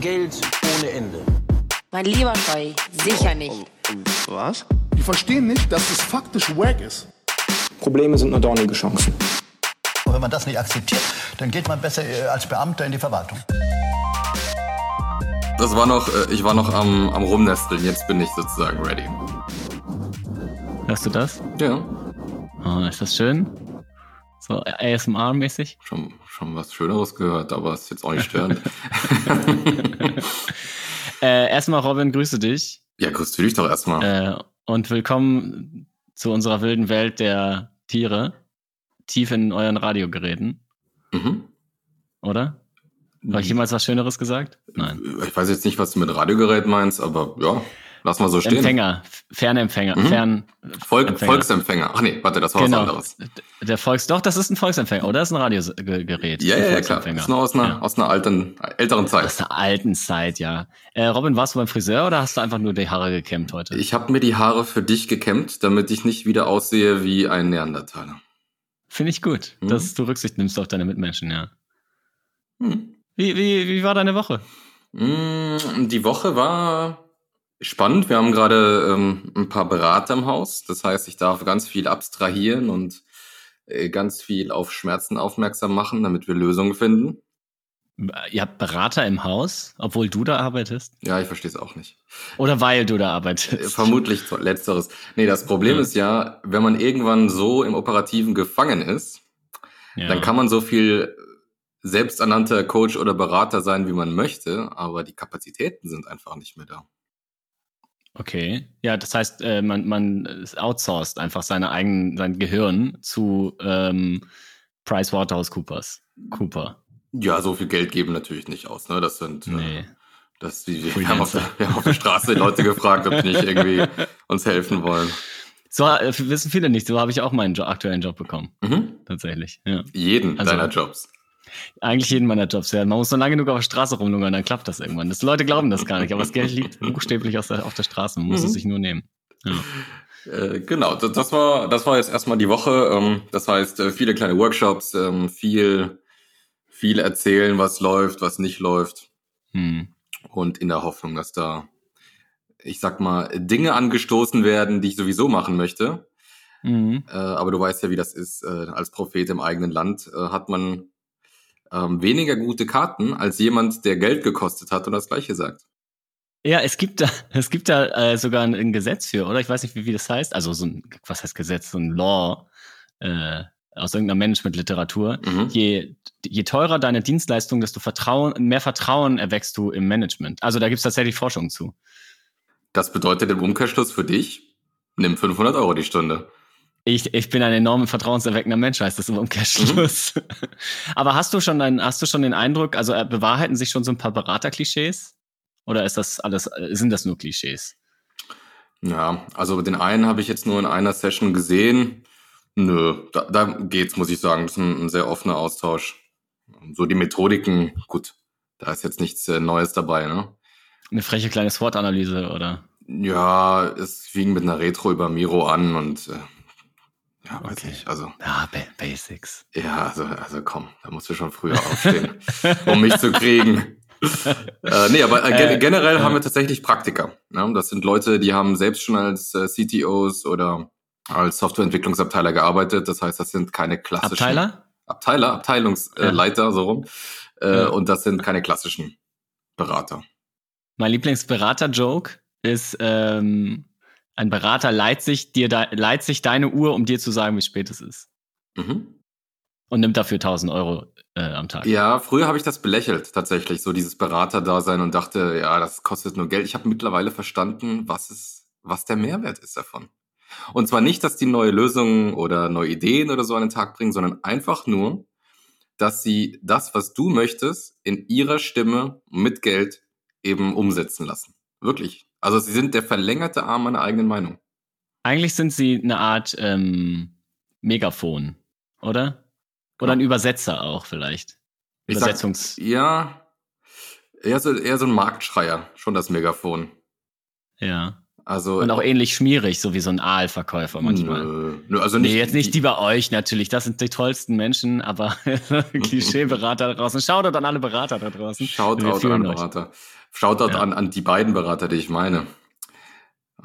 Geld ohne Ende. Mein lieber Scheu, sicher nicht. Was? Die verstehen nicht, dass es faktisch wack ist. Probleme sind nur dornige Chancen. Und wenn man das nicht akzeptiert, dann geht man besser äh, als Beamter in die Verwaltung. Das war noch, äh, ich war noch am, am Rumnesteln, jetzt bin ich sozusagen ready. Hörst du das? Ja, Oh, ist das schön? So ASMR-mäßig? schon, schon was Schöneres gehört, aber ist jetzt auch nicht störend. Äh, erstmal, Robin, grüße dich. ja, grüß dich doch erstmal. Äh, und willkommen zu unserer wilden Welt der Tiere. Tief in euren Radiogeräten, Mhm. oder? Habe ich jemals was Schöneres gesagt? Nein. Ich weiß jetzt nicht, was du mit Radiogerät meinst, aber ja, lass mal so stehen. Empfänger, Fernempfänger, Mhm. Fern. Volk, Empfänger. Volksempfänger. Ach nee, warte, das war Genau. was anderes. Der Volks, doch, das ist ein Volksempfänger, oder? Das ist ein Radiogerät. Ja, ja, ja, klar. Das ist nur aus einer, Ja. aus einer alten, älteren Zeit. Aus der alten Zeit, ja. Äh, Robin, warst du beim Friseur oder hast du einfach nur die Haare gekämmt heute? Ich habe mir die Haare für dich gekämmt, damit ich nicht wieder aussehe wie ein Neandertaler. Finde ich gut, Mhm. dass du Rücksicht nimmst auf deine Mitmenschen, ja. Hm. Wie, wie, wie war deine Woche? Mm, Die Woche war spannend. Wir haben gerade ähm, ein paar Berater im Haus. Das heißt, ich darf ganz viel abstrahieren und äh, ganz viel auf Schmerzen aufmerksam machen, damit wir Lösungen finden. Ihr habt Berater im Haus, obwohl du da arbeitest? Ja, ich verstehe es auch nicht. Oder weil du da Äh, arbeitest? Vermutlich so- letzteres. Nee, das Problem Ja. ist ja, wenn man irgendwann so im Operativen gefangen ist, Ja. dann kann man so viel selbsternannter Coach oder Berater sein, wie man möchte, aber die Kapazitäten sind einfach nicht mehr da. Okay. Ja, das heißt, äh, man, man outsourced einfach seine eigenen, sein Gehirn zu ähm, PricewaterhouseCoopers. Cooper. Ja, so viel Geld geben natürlich nicht aus. Ne? Das sind, Nee. äh, das, die, wir, haben auf der, wir haben auf der Straße Leute gefragt, ob die nicht irgendwie uns helfen wollen. So äh, wissen viele nicht. So habe ich auch meinen jo aktuellen Job bekommen. Mhm. Tatsächlich. Ja. Jeden Also- deiner Jobs. Eigentlich jeden meiner Jobs, ja. Man muss nur lange genug auf der Straße rumlungern, dann klappt das irgendwann. Das, Leute glauben das gar nicht, aber das Geld liegt buchstäblich aus der, auf der Straße. Man muss Mhm. es sich nur nehmen. Ja. Äh, genau, das, das war das war jetzt erstmal die Woche. Ähm, das heißt, äh, viele kleine Workshops, ähm, viel, viel erzählen, was läuft, was nicht läuft. Hm. Und in der Hoffnung, dass da, ich sag mal, Dinge angestoßen werden, die ich sowieso machen möchte. Mhm. Äh, aber du weißt ja, wie das ist. Äh, als Prophet im eigenen Land hat man ähm, weniger gute Karten als jemand, der Geld gekostet hat und das Gleiche sagt. Ja, es gibt da, es gibt da äh, sogar ein, ein Gesetz für, oder? Ich weiß nicht, wie, wie das heißt. Also so ein, was heißt Gesetz? So ein Law äh, aus irgendeiner Managementliteratur. Mhm. Je, je teurer deine Dienstleistung, desto Vertrauen, mehr Vertrauen erwächst du im Management. Also da gibt's tatsächlich Forschung zu. Das bedeutet im Umkehrschluss für dich, nimm 500 Euro die Stunde. Ich, ich bin ein enorm vertrauenserweckender Mensch, heißt das im Umkehrschluss. Aber hast du schon ein, hast du schon den Eindruck, also äh, bewahrheiten sich schon so ein paar Beraterklischees? Oder ist das alles, äh, sind das nur Klischees? Ja, also den einen habe ich jetzt nur in einer Session gesehen. Nö, da, da geht's, muss ich sagen. Das ist ein, ein sehr offener Austausch. So die Methodiken, gut, da ist jetzt nichts äh, Neues dabei, ne? Eine freche kleine SWOT-Analyse, oder? Ja, es fing mit einer Retro über Miro an und äh, ja, weiß Okay. nicht. Also, Ja, ba Basics. ja, also, also komm, da musst du schon früher aufstehen, um mich zu kriegen. äh, nee, aber äh, Äh, generell äh. haben wir tatsächlich Praktiker. Ne? Das sind Leute, die haben selbst schon als äh, CTOs oder als Softwareentwicklungsabteiler gearbeitet. Das heißt, das sind keine klassischen Abteiler? Abteiler, Abteilungsleiter, Ja. äh, Leiter, so rum. Äh, Ja. Und das sind keine klassischen Berater. Mein Lieblingsberater-Joke ist, ähm, ein Berater leiht sich, dir de leiht sich deine Uhr, um dir zu sagen, wie spät es ist. Mhm. Und nimmt dafür 1000 Euro äh, am Tag. Ja, früher habe ich das belächelt, tatsächlich, so dieses Berater-Dasein und dachte, ja, das kostet nur Geld. Ich habe mittlerweile verstanden, was es, was der Mehrwert ist davon. Und zwar nicht, dass die neue Lösungen oder neue Ideen oder so an den Tag bringen, sondern einfach nur, dass sie das, was du möchtest, in ihrer Stimme mit Geld eben umsetzen lassen. Wirklich. Also sie sind der verlängerte Arm meiner eigenen Meinung. Eigentlich sind sie eine Art ähm, Megafon, oder? Oder ein Übersetzer auch vielleicht. Ich sag- Übersetzungs. Ja, eher so, eher so ein Marktschreier, schon das Megafon. ja. Also Und auch ähnlich schmierig, so wie so ein Aalverkäufer manchmal. Nö, nö, also nicht, nee, jetzt nicht die bei euch natürlich. Das sind die tollsten Menschen, aber Klischeeberater da draußen. Shoutout an alle Berater da draußen. Shoutout an. Berater. Shoutout Ja. an, an die beiden Berater, die ich meine.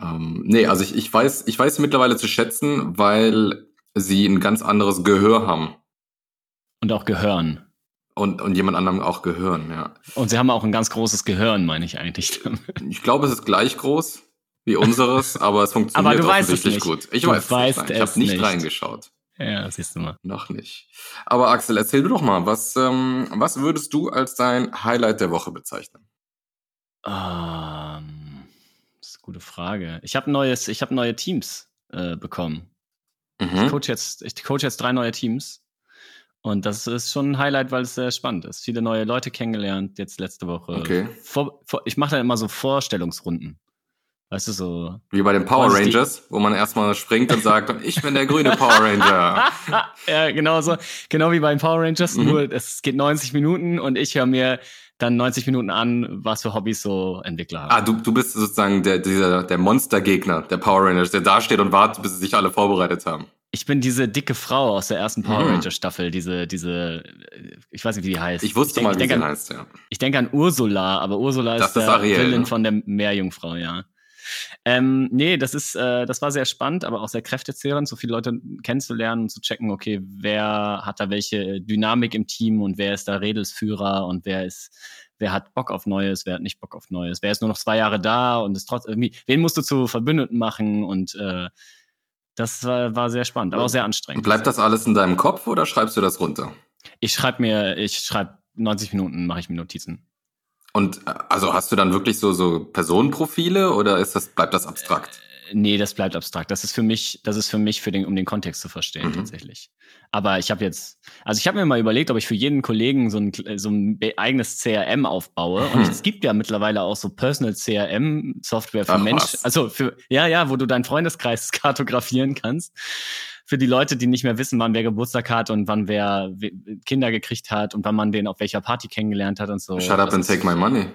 Ähm, nee, also ich, ich weiß, ich weiß mittlerweile zu schätzen, weil sie ein ganz anderes Gehör haben. Und auch gehören. Und, und jemand anderem auch gehören, ja. Und sie haben auch ein ganz großes Gehirn, meine ich eigentlich. Ich glaube, es ist gleich groß wie unseres, aber es funktioniert Aber offensichtlich gut. Ich Du weiß weißt es nicht. Ich habe nicht, nicht. reingeschaut. ja, siehst du mal. Noch nicht. Aber Axel, erzähl du doch mal, was, ähm, was würdest du als dein Highlight der Woche bezeichnen? Ähm, das ist eine gute Frage. Ich habe neues, ich habe neue Teams äh, bekommen. Ich Mhm. coach jetzt, ich coach jetzt drei neue Teams. Und das ist schon ein Highlight, weil es sehr spannend ist. Viele neue Leute kennengelernt, jetzt letzte Woche. Okay. Vor, vor, ich mache dann immer so Vorstellungsrunden. Weißt du, so. Wie bei den Power Rangers, wo man erstmal springt und sagt, ich bin der grüne Power Ranger. ja, genau so. Genau wie bei den Power Rangers, Mhm. nur es geht 90 Minuten und ich höre mir dann 90 Minuten an, was für Hobbys so Entwickler haben. Ah, du, du bist sozusagen der, dieser, der Monstergegner der Power Rangers, der da steht und wartet, bis sie sich alle vorbereitet haben. Ich bin diese dicke Frau aus der ersten Power Mhm. Ranger Staffel, diese, diese, ich weiß nicht, wie die heißt. Ich wusste denk- mal, ich wie sie an, heißt, ja. Ich denke an Ursula, aber Ursula Das ist ist der Ariel, Villain ne? von der Meerjungfrau, ja. Ähm, nee, das ist, äh, das war sehr spannend, aber auch sehr kräftezehrend, so viele Leute kennenzulernen und zu checken, okay, wer hat da welche Dynamik im Team und wer ist da Redelsführer und wer ist, wer hat Bock auf Neues, wer hat nicht Bock auf Neues, wer ist nur noch zwei Jahre da und ist trotzdem irgendwie, wen musst du zu Verbündeten machen und äh, das war, war sehr spannend, aber auch sehr anstrengend. Bleibt das alles in deinem Kopf oder schreibst du das runter? Ich schreibe mir, ich schreibe 90 Minuten, mache ich mir Notizen. Und äh, also hast du dann wirklich so, so Personenprofile oder ist das, bleibt das abstrakt? Nee, das bleibt abstrakt. Das ist für mich, das ist für mich, für den, um den Kontext zu verstehen, Mhm. tatsächlich. Aber ich habe jetzt, also ich habe mir mal überlegt, ob ich für jeden Kollegen so ein, so ein eigenes CRM aufbaue. Und Hm. es gibt ja mittlerweile auch so Personal CRM Software für Menschen. Also für, ja, ja, wo du deinen Freundeskreis kartografieren kannst. Für die Leute, die nicht mehr wissen, wann wer Geburtstag hat und wann wer we- Kinder gekriegt hat und wann man den auf welcher Party kennengelernt hat und so. Shut up and take my money.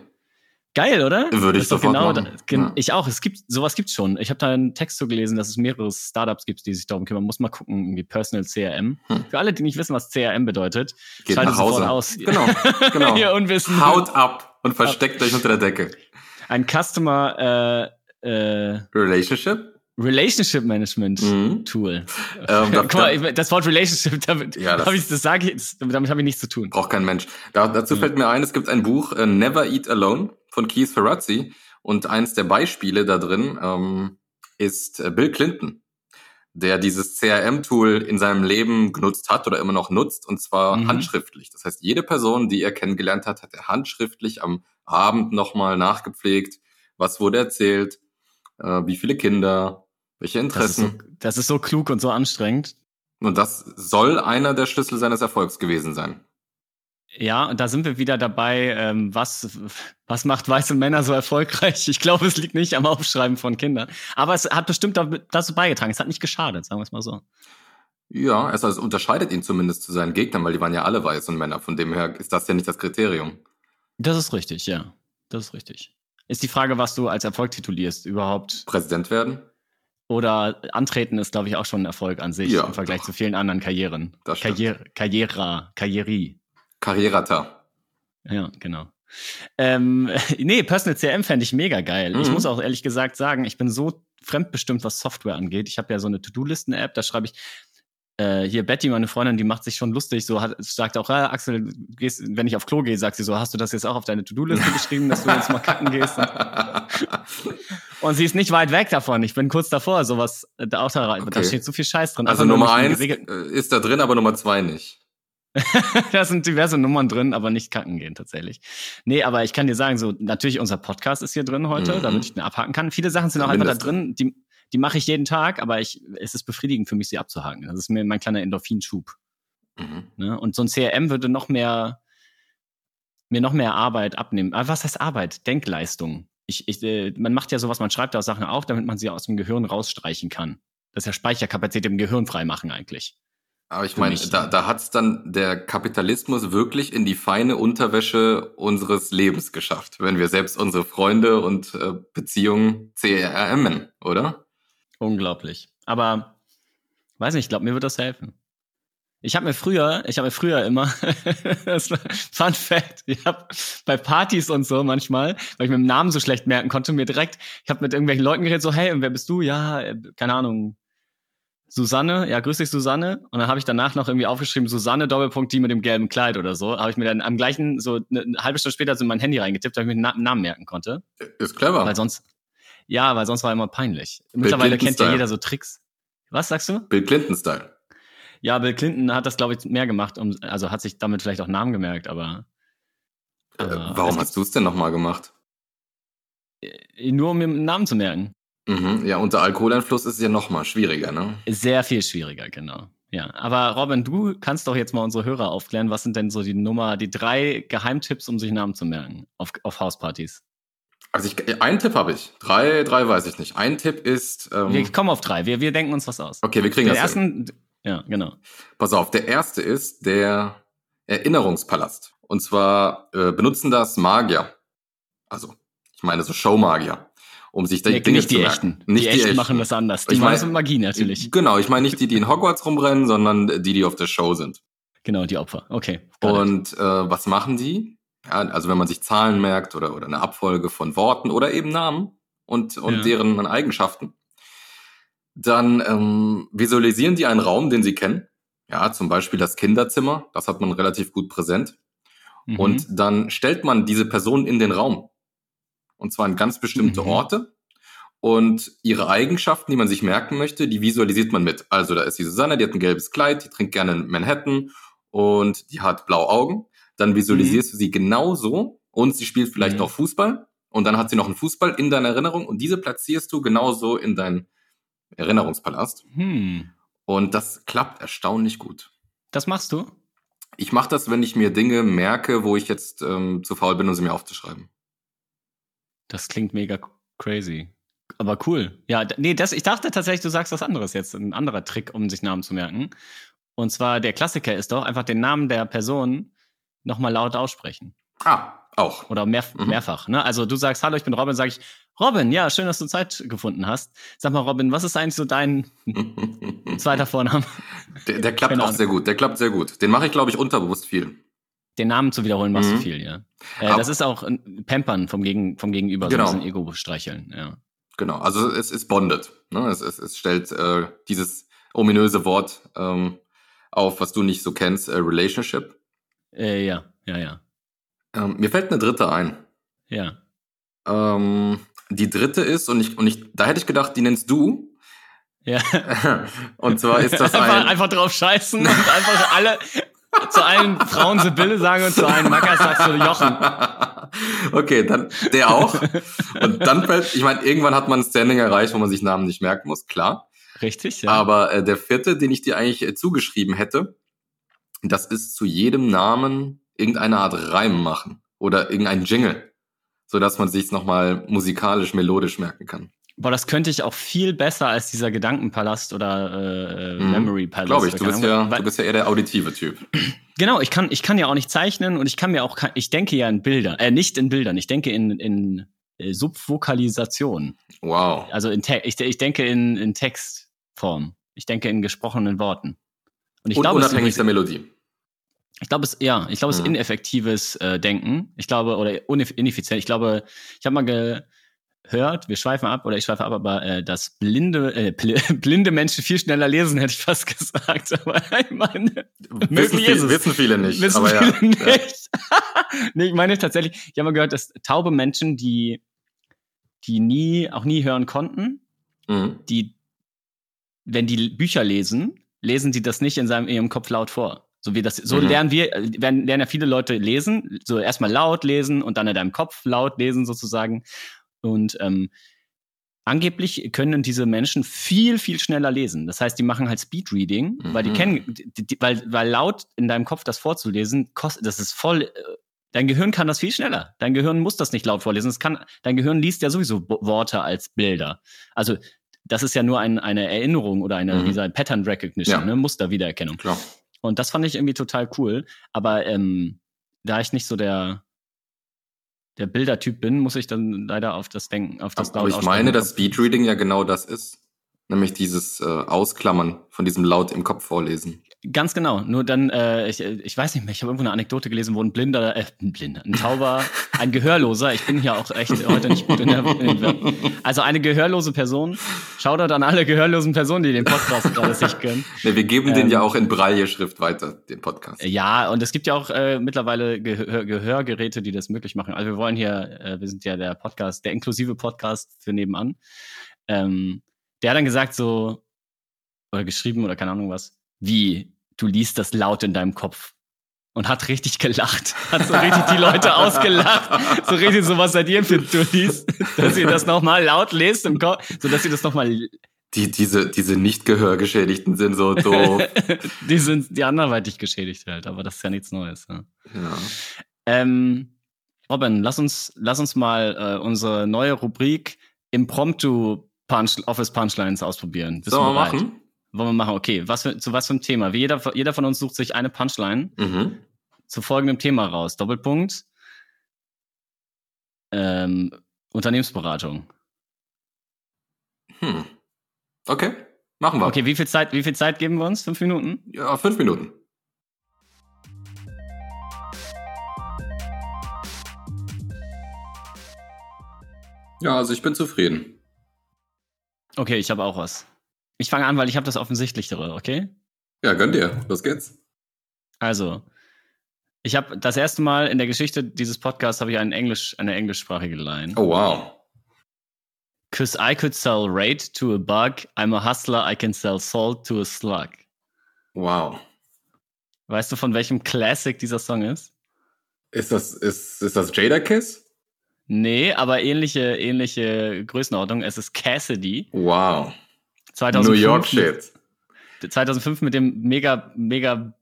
Geil, oder? Würde ich Das sofort genau machen. Ja. Ich auch. Es gibt sowas gibt's schon. Ich habe da einen Text zu gelesen, dass es mehrere Startups gibt, die sich darum kümmern. Muss mal gucken, irgendwie Personal CRM. Hm. Für alle, die nicht wissen, was CRM bedeutet, Geht schaltet nach Hause. sofort aus. Genau, genau. Ihr Unwissen. Haut ab und versteckt euch unter der Decke. Ein Customer äh, äh, Relationship? Relationship Management Mhm. Tool. Ähm, Guck mal, das Wort Relationship, damit, Ja, das- hab ich, das sage ich, damit habe ich nichts zu tun. Braucht kein Mensch. Da, dazu fällt mir ein, es gibt ein Buch, äh, Never Eat Alone von Keith Ferrazzi. Und eins der Beispiele da drin ähm, ist äh, Bill Clinton, der dieses CRM-Tool in seinem Leben genutzt hat oder immer noch nutzt, und zwar Mhm. handschriftlich. Das heißt, jede Person, die er kennengelernt hat, hat er handschriftlich am Abend nochmal nachgepflegt, was wurde erzählt, äh, wie viele Kinder, welche Das ist, so, Interessen. das ist so klug und so anstrengend. Und das soll einer der Schlüssel seines Erfolgs gewesen sein. Ja, und da sind wir wieder dabei, ähm, was, was macht weiße Männer so erfolgreich? Ich glaube, es liegt nicht am Aufschreiben von Kindern. Aber es hat bestimmt da- dazu beigetragen. Es hat nicht geschadet, sagen wir es mal so. Ja, es, also, unterscheidet ihn zumindest zu seinen Gegnern, weil die waren ja alle weiß und Männer. Von dem her ist das ja nicht das Kriterium. Das ist richtig, ja. Das ist richtig. Ist die Frage, was du als Erfolg titulierst, überhaupt. Präsident werden? Oder antreten ist, glaube ich, auch schon ein Erfolg an sich Ja, im Vergleich doch. zu vielen anderen Karrieren. Das. Karriere, Karriera, Karrierie. Karrierata. Ja, genau. Ähm, nee, Personal CRM fände ich mega geil. Ich Mhm. muss auch ehrlich gesagt sagen, ich bin so fremdbestimmt, was Software angeht. Ich habe ja so eine To-Do-Listen-App, da schreibe ich, äh, hier Betty, meine Freundin, die macht sich schon lustig, so hat, sagt auch, ja, Axel, du gehst, wenn ich auf Klo gehe, sagt sie so, hast du das jetzt auch auf deine To-Do-Liste geschrieben, dass du jetzt mal kacken gehst? Und, und sie ist nicht weit weg davon. Ich bin kurz davor, sowas äh, da auch da rein. Da Okay. steht so viel Scheiß drin. Also nur Nummer eins äh, ist da drin, aber Nummer zwei nicht. da sind diverse Nummern drin, aber nicht kacken gehen tatsächlich. Nee, aber ich kann dir sagen, so natürlich unser Podcast ist hier drin heute, Mhm. damit ich den abhaken kann. Viele Sachen sind auch Ja, einfach da drin, die, die mache ich jeden Tag, aber ich, es ist befriedigend für mich, sie abzuhaken. Das ist mir mein kleiner Endorphinschub. Mhm. Ne? Und so ein CRM würde noch mehr, mir noch mehr Arbeit abnehmen. Aber was heißt Arbeit? Denkleistung. Ich, ich, äh, man macht ja sowas, man schreibt da Sachen auf, damit man sie aus dem Gehirn rausstreichen kann. Das ist ja Speicherkapazität im Gehirn freimachen eigentlich. Aber ich meine, da, da hat's dann der Kapitalismus wirklich in die feine Unterwäsche unseres Lebens geschafft, wenn wir selbst unsere Freunde und äh, Beziehungen CRMen, oder? Unglaublich. Aber weiß nicht, ich glaube, mir wird das helfen. Ich habe mir früher, ich habe mir früher immer, das war Fun Fact, ich habe bei Partys und so manchmal, weil ich mir den Namen so schlecht merken konnte, mir direkt, ich habe mit irgendwelchen Leuten geredet, so, hey, und wer bist du? Ja, äh, keine Ahnung, Susanne, ja, grüß dich, Susanne. Und dann habe ich danach noch irgendwie aufgeschrieben, Susanne, Doppelpunkt, die mit dem gelben Kleid oder so. Habe ich mir dann am gleichen, so eine, eine halbe Stunde später so in mein Handy reingetippt, damit ich mir den Na- Namen merken konnte. Ist clever. Weil sonst, ja, weil sonst war immer peinlich. Mittlerweile kennt ja jeder so Tricks. Was sagst du? Bill Clinton-Style. Ja, Bill Clinton hat das, glaube ich, mehr gemacht, um, also hat sich damit vielleicht auch Namen gemerkt, aber Äh, Aber warum es hast du es denn nochmal gemacht? äh, nur um mir einen Namen zu merken. Mhm. Ja, unter Alkoholeinfluss ist es ja nochmal schwieriger, ne? Sehr viel schwieriger, genau. Ja, aber Robin, du kannst doch jetzt mal unsere Hörer aufklären. Was sind denn so die Nummer, die drei Geheimtipps, um sich Namen zu merken auf, auf Hauspartys? Also ich, einen Tipp habe ich. Drei, drei weiß ich nicht. Ein Tipp ist, ähm, Wir kommen auf drei. Wir, wir denken uns was aus. okay, wir kriegen Den das hin. ersten, ja, genau. Pass auf, der erste ist der Erinnerungspalast. Und zwar äh, benutzen das Magier. Also, ich meine so Showmagier, um sich da Nee, Dinge nicht zu die merken. echten. die, echten machen das anders. Die Ich machen mein- das mit Magie natürlich. Genau, ich meine nicht die, die in Hogwarts rumrennen, sondern die, die auf der Show sind. Genau, die Opfer. Okay. Und äh, was machen die? Ja, also wenn man sich Zahlen merkt oder, oder eine Abfolge von Worten oder eben Namen und, und Ja. deren Eigenschaften, dann ähm, visualisieren die einen Raum, den sie kennen. Ja, zum Beispiel das Kinderzimmer, das hat man relativ gut präsent. Mhm. Und dann stellt man diese Person in den Raum. Und zwar an ganz bestimmte Mhm. Orte. Und ihre Eigenschaften, die man sich merken möchte, die visualisiert man mit. Also da ist die Susanne, die hat ein gelbes Kleid, die trinkt gerne in Manhattan und die hat blaue Augen. Dann visualisierst du sie genauso und sie spielt vielleicht Mhm. noch Fußball. Und dann hat sie noch einen Fußball in deiner Erinnerung und diese platzierst du genauso in deinen Erinnerungspalast. Hm. Und das klappt erstaunlich gut. Das machst du? Ich mache das, wenn ich mir Dinge merke, wo ich jetzt ähm, zu faul bin, um sie mir aufzuschreiben. Das klingt mega crazy. Aber cool. Ja, nee, das, ich dachte tatsächlich, du sagst was anderes jetzt. Ein anderer Trick, um sich Namen zu merken. Und zwar der Klassiker ist doch einfach den Namen der Person nochmal laut aussprechen. Ah, auch. Oder mehr, Mhm. mehrfach. Ne? Also du sagst, hallo, ich bin Robin, sage ich, Robin, ja, schön, dass du Zeit gefunden hast. Sag mal, Robin, was ist eigentlich so dein zweiter Vorname? Der, der klappt Keine auch Ahnung. sehr gut. Der klappt sehr gut. Den mache ich, glaube ich, unterbewusst viel. Den Namen zu wiederholen machst du Mhm. viel, ja. Äh, das ist auch ein Pampern vom, Gegen, vom Gegenüber, Genau. so ein bisschen Ego streicheln, ja. Genau. Also es ist bonded. Ne? Es, es, es stellt äh, dieses ominöse Wort ähm, auf, was du nicht so kennst, äh, Relationship. Äh, ja, ja, ja. Ähm, mir fällt eine dritte ein. Ja. Ähm, die dritte ist, und ich, und ich, da hätte ich gedacht, die nennst du. Ja. und zwar ist das einfach, ein. einfach drauf scheißen und einfach alle zu allen Frauen Sibylle sagen und zu allen Mackers sagst du Jochen. okay, dann der auch. Und dann fällt, ich meine, irgendwann hat man ein Standing erreicht, wo man sich Namen nicht merken muss, klar. Richtig, ja. Aber äh, der vierte, den ich dir eigentlich äh, zugeschrieben hätte, das ist zu jedem Namen irgendeine Art Reim machen oder irgendein Jingle, so dass man sich's nochmal musikalisch, melodisch merken kann. Boah, das könnte ich auch viel besser als dieser Gedankenpalast oder äh, Mhm. Memory Palace. Glaube ich, du bist ja. Weil- du bist ja eher der auditive Typ. Genau, ich kann, ich kann ja auch nicht zeichnen und ich kann mir auch, ich denke ja in Bildern, äh, nicht in Bildern, ich denke in, in äh, Subvokalisation. Wow. Also in Te ich, ich denke in, in Textform. Ich denke in gesprochenen Worten. Und ich Und glaube, es unabhängig übrigens- der Melodie. Ich glaube, es, ja, ich glaube, es ist Mhm. ineffektives äh, Denken. Ich glaube, oder ineffizient. Ich glaube, ich habe mal gehört, wir schweifen ab, oder ich schweife ab, aber äh, dass blinde, äh, bl blinde Menschen viel schneller lesen, hätte ich fast gesagt. Aber ich meine, Wissen, viel, wissen viele nicht. wissen aber ja. viele nicht. nee, ich meine tatsächlich, ich habe mal gehört, dass taube Menschen, die, die nie, auch nie hören konnten, Ja. Mhm. die, wenn die Bücher lesen, lesen die das nicht in seinem in ihrem Kopf laut vor. So wie das, so Mhm. lernen wir, äh, werden, lernen ja viele Leute lesen, so erstmal laut lesen und dann in deinem Kopf laut lesen sozusagen. Und ähm, angeblich können diese Menschen viel, viel schneller lesen. Das heißt, die machen halt Speedreading, weil die Mhm. kennen, die, weil, weil laut in deinem Kopf das vorzulesen, kostet, das ist voll, äh, dein Gehirn kann das viel schneller. Dein Gehirn muss das nicht laut vorlesen. Es kann, dein Gehirn liest ja sowieso Worte als Bilder. Also das ist ja nur ein, eine Erinnerung oder eine, Mhm. sagt, Pattern Recognition, Ja. ne? Musterwiedererkennung. Klar. Und das fand ich irgendwie total cool. Aber ähm, da ich nicht so der, der Bildertyp bin, muss ich dann leider auf das Denken, auf das Aber laut ich meine, dass. Speedreading ja genau das ist. Nämlich dieses äh, Ausklammern von diesem laut im Kopf vorlesen. Ganz genau. Nur dann, äh, ich, ich weiß nicht mehr, ich habe irgendwo eine Anekdote gelesen, wo ein Blinder, äh, ein Blinder, ein Tauber, ein Gehörloser, ich bin hier auch echt heute nicht gut in der, in der Also eine gehörlose Person, Shoutout an alle gehörlosen Personen, die den Podcast gerade sich können. Ne, wir geben den Ähm, ja auch in Braille-Schrift weiter, den Podcast. Ja, und es gibt ja auch äh, mittlerweile Gehör Gehörgeräte, die das möglich machen. Also wir wollen hier, äh, wir sind ja der Podcast, der inklusive Podcast für nebenan. Ähm, der hat dann gesagt so, oder geschrieben oder keine Ahnung was, wie, du liest das laut in deinem Kopf. Und hat richtig gelacht. Hat so richtig die Leute ausgelacht. So richtig so, was seid ihr für Dullis, dass ihr das nochmal laut lest im Kopf, so dass ihr das nochmal, Die, diese, diese Nicht-Gehörgeschädigten sind so doof. die sind die anderweitig geschädigt halt, aber das ist ja nichts Neues. Ja. ja. Ähm, Robin, lass uns, lass uns mal äh, unsere neue Rubrik Impromptu Punch, Office Punchlines ausprobieren. Bist Sollen du wir bereit? machen? Wollen wir machen? Okay, was für, zu was für einem Thema? Wie jeder, jeder von uns sucht sich eine Punchline Mhm. zu folgendem Thema raus. Doppelpunkt. Ähm, Unternehmensberatung. Hm. Okay, machen wir. Okay, wie viel Zeit, wie viel Zeit geben wir uns? Fünf Minuten? Ja, fünf Minuten. Ja, also ich bin zufrieden. Okay, ich habe auch was. Ich fange an, weil ich habe das Offensichtlichere, okay? Ja, gönn dir. Los geht's. Also, ich habe das erste Mal in der Geschichte dieses Podcasts habe ich einen Englisch, eine englischsprachige Line. Oh, wow. Cause I could sell rate to a bug, I'm a hustler, I can sell salt to a slug. Wow. Weißt du, von welchem Classic dieser Song ist? Ist das, ist, ist das Jada Kiss? Nee, aber ähnliche, ähnliche Größenordnung. Es ist Cassidy. Wow. 2005 New York Shit. Mit, 2005 mit dem mega, mega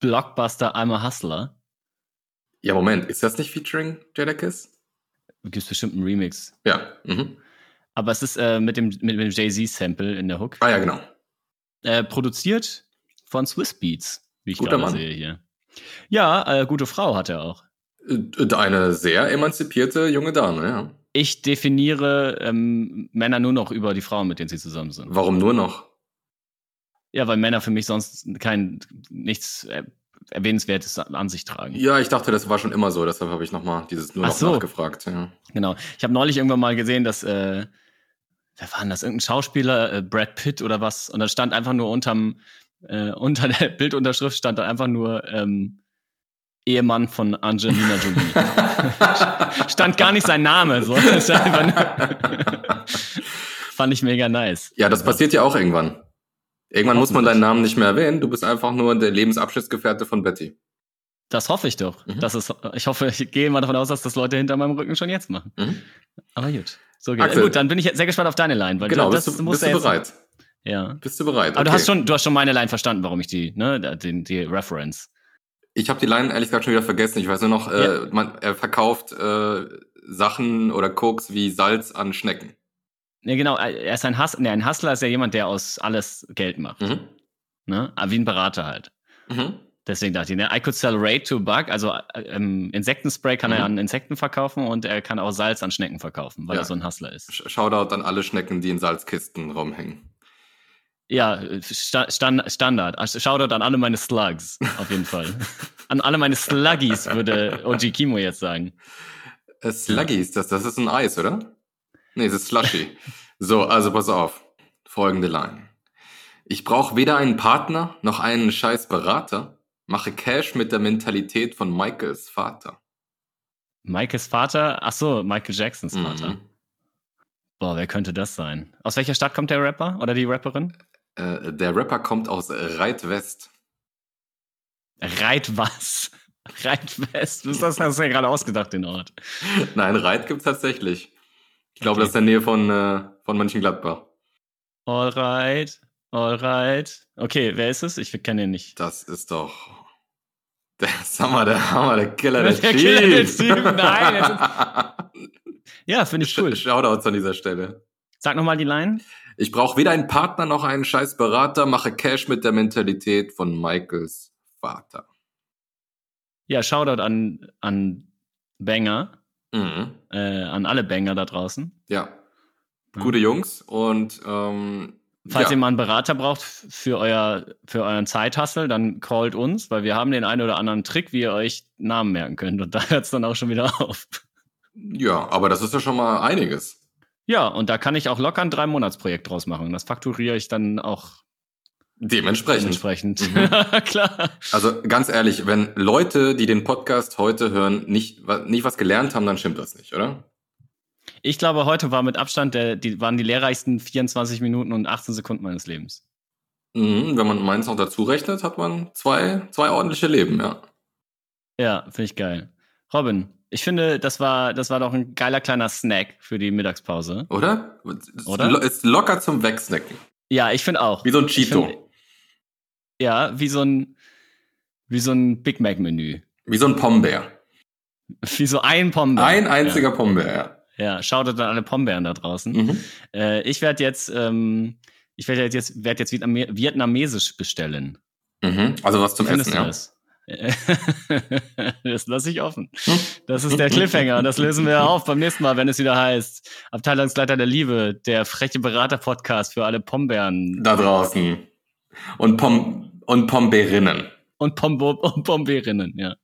Blockbuster I'm a Hustler. Ja, Moment. Ist das nicht featuring Jada Kiss? Gibt es bestimmt einen Remix. Ja. Mhm. Aber es ist äh, mit dem, mit dem Jay-Z-Sample in der Hook. Ah, ja, genau. Äh, produziert von Swiss Beats, wie ich Guter gerade Mann. sehe hier. Ja, äh, gute Frau hat er auch. Äh, Eine sehr emanzipierte junge Dame, ja. Ich definiere ähm, Männer nur noch über die Frauen, mit denen sie zusammen sind. Warum nur noch? Ja, weil Männer für mich sonst kein nichts äh, erwähnenswertes an sich tragen. Ja, ich dachte, das war schon immer so, deshalb habe ich nochmal dieses nur noch so. nachgefragt. Ja. Genau. Ich habe neulich irgendwann mal gesehen, dass äh, wer war denn das? Irgendein Schauspieler, äh, Brad Pitt oder was? Und da stand einfach nur unterm äh, unter der Bildunterschrift stand da einfach nur ähm, Ehemann von Angelina Jolie. stand gar nicht sein Name, so. Fand ich mega nice. Ja, das passiert ja auch irgendwann. Irgendwann muss man deinen Namen nicht mehr erwähnen. Du bist einfach nur der Lebensabschnittsgefährte von Betty. Das hoffe ich doch. Mhm. Das ist, ich hoffe, ich gehe mal davon aus, dass das Leute hinter meinem Rücken schon jetzt machen. Mhm. Aber gut. So geht. Axel. Gut, dann bin ich jetzt sehr gespannt auf deine Line, weil Genau, das bist du, bist du bereit? Ja. Bist du bereit? Aber du Okay. hast schon, du hast schon meine Line verstanden, warum ich die, ne, die, die Reference. Ich habe die Line ehrlich gesagt schon wieder vergessen. Ich weiß nur noch, äh, man, er verkauft äh, Sachen oder Koks wie Salz an Schnecken. Ne, genau, er ist ein Hustler, ne, ein Hustler ist ja jemand, der aus alles Geld macht, Mhm. ne? Aber wie ein Berater halt. Mhm. Deswegen dachte ich, ne, I could sell Raid to bug, also äh, ähm, Insektenspray kann er Mhm. an Insekten verkaufen und er kann auch Salz an Schnecken verkaufen, weil Ja. er so ein Hustler ist. Sh- Shoutout an alle Schnecken, die in Salzkisten rumhängen. Ja, Sta Stan Standard. Also Shoutout an alle meine Slugs, auf jeden Fall. an alle meine Sluggies, würde OG Kimo jetzt sagen. Äh, Sluggies, das, das ist ein Eis, oder? Nee, es ist Slushy. so, also pass auf. Folgende Line. Ich brauche weder einen Partner noch einen scheiß Berater. Mache Cash mit der Mentalität von Michaels Vater. Michaels Vater, ach so, Michael Jacksons Vater. Mhm. Boah, wer könnte das sein? Aus welcher Stadt kommt der Rapper oder die Rapperin? Äh, der Rapper kommt aus Reit West. Reit was? Reit West. Was ist das? Hast du ja gerade ausgedacht, den Ort. Nein, Reit gibt's tatsächlich. Ich glaube, Okay. das ist in der Nähe von, äh, von Mönchengladbach. Alright, alright. Okay, wer ist es? Ich kenne ihn nicht. Das ist doch der Hammer, der Hammer, der Killer, der, Der Killer, der Chief. Chief, nein, Ja, finde ich cool. Shoutouts an dieser Stelle. Sag nochmal die Line. Ich brauche weder einen Partner noch einen scheiß Berater, mache Cash mit der Mentalität von Michaels Vater. Ja, Shoutout an, an Banger, Mhm. äh, an alle Banger da draußen. Ja. Gute Jungs und ähm, Falls ja. ihr mal einen Berater braucht für, euer, für euren Zeithassel, dann callt uns, weil wir haben den einen oder anderen Trick, wie ihr euch Namen merken könnt. Und da hört es dann auch schon wieder auf. ja, aber das ist ja schon mal einiges. Ja, und da kann ich auch locker ein Drei-Monats-Projekt draus machen. Das fakturiere ich dann auch Dementsprechend. dementsprechend. Mhm. Klar. Also ganz ehrlich, wenn Leute, die den Podcast heute hören, nicht, nicht was gelernt haben, dann stimmt das nicht, oder? Ich glaube, heute war mit Abstand der, die waren die lehrreichsten 24 Minuten und 18 Sekunden meines Lebens. Mhm, wenn man meins noch dazu rechnet, hat man zwei, zwei ordentliche Leben, ja. Ja, finde ich geil. Robin, ich finde, das war, das war doch ein geiler kleiner Snack für die Mittagspause. Oder? Ist Oder? Ist locker zum Wegsnacken. Ja, ich finde auch. Wie so ein Cheeto. find- Ja, wie so ein, wie so ein Big Mac Menü. Wie so ein Pombeer. Wie so ein Pombeer. Ein einziger Pombeer, ja. Ja, ja schaut an alle Pombeeren da draußen. Mhm. Äh, ich werde jetzt, ähm, ich werde jetzt, werd jetzt Vietname vietnamesisch bestellen. Mhm. Also was zum Findest Essen, ja. das? das lasse ich offen. Das ist der Cliffhanger. Das lösen wir auf beim nächsten Mal, wenn es wieder heißt Abteilungsleiter der Liebe, der freche Berater-Podcast für alle Pombeeren Da draußen. Und Pom und Pombeerinnen. und, Pombo und Pombeerinnen. Ja.